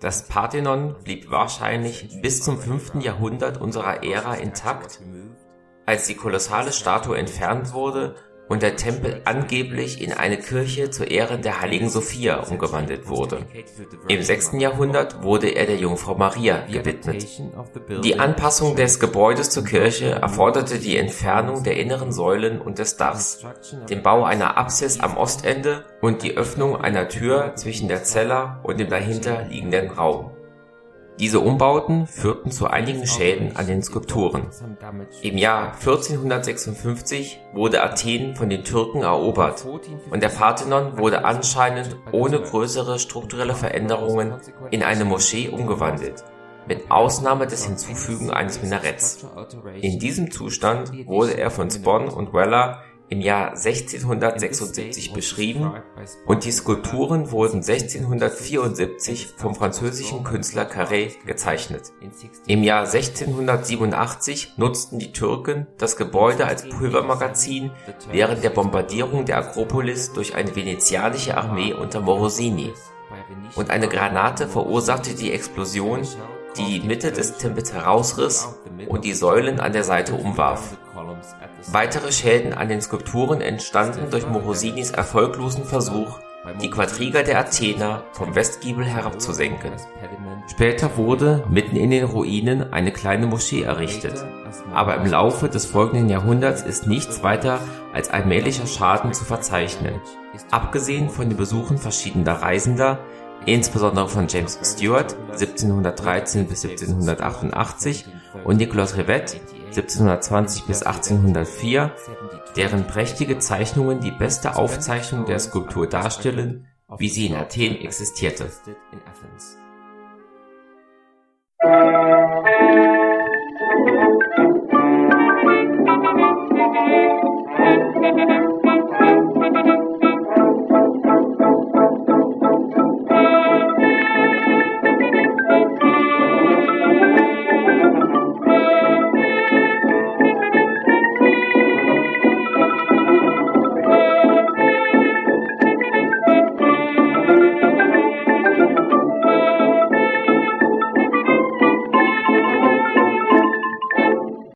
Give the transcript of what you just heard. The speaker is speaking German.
Das Parthenon blieb wahrscheinlich bis zum 5. Jahrhundert unserer Ära intakt, als die kolossale Statue entfernt wurde und der Tempel angeblich in eine Kirche zu Ehren der heiligen Sophia umgewandelt wurde. Im 6. Jahrhundert wurde er der Jungfrau Maria gewidmet. Die Anpassung des Gebäudes zur Kirche erforderte die Entfernung der inneren Säulen und des Dachs, den Bau einer Apsis am Ostende und die Öffnung einer Tür zwischen der Cella und dem dahinter liegenden Raum diese Umbauten führten zu einigen Schäden an den Skulpturen. Im Jahr 1456 wurde Athen von den Türken erobert und der Parthenon wurde anscheinend ohne größere strukturelle Veränderungen in eine Moschee umgewandelt, mit Ausnahme des Hinzufügen eines Minaretts. In diesem Zustand wurde er von Spon und Weller im Jahr 1676 beschrieben und die Skulpturen wurden 1674 vom französischen Künstler Carré gezeichnet. Im Jahr 1687 nutzten die Türken das Gebäude als Pulvermagazin während der Bombardierung der Akropolis durch eine venezianische Armee unter Morosini. Und eine Granate verursachte die Explosion, die die Mitte des Tempels herausriss und die Säulen an der Seite umwarf. Weitere Schäden an den Skulpturen entstanden durch Morosinis erfolglosen Versuch, die Quadriga der Athener vom Westgiebel herabzusenken. Später wurde mitten in den Ruinen eine kleine Moschee errichtet, aber im Laufe des folgenden Jahrhunderts ist nichts weiter als allmählicher Schaden zu verzeichnen. Abgesehen von den Besuchen verschiedener Reisender, insbesondere von James Stewart 1713 bis 1788 und Nicolas Rivet 1720 bis 1804, deren prächtige Zeichnungen die beste Aufzeichnung der Skulptur darstellen, wie sie in Athen existierte. Musik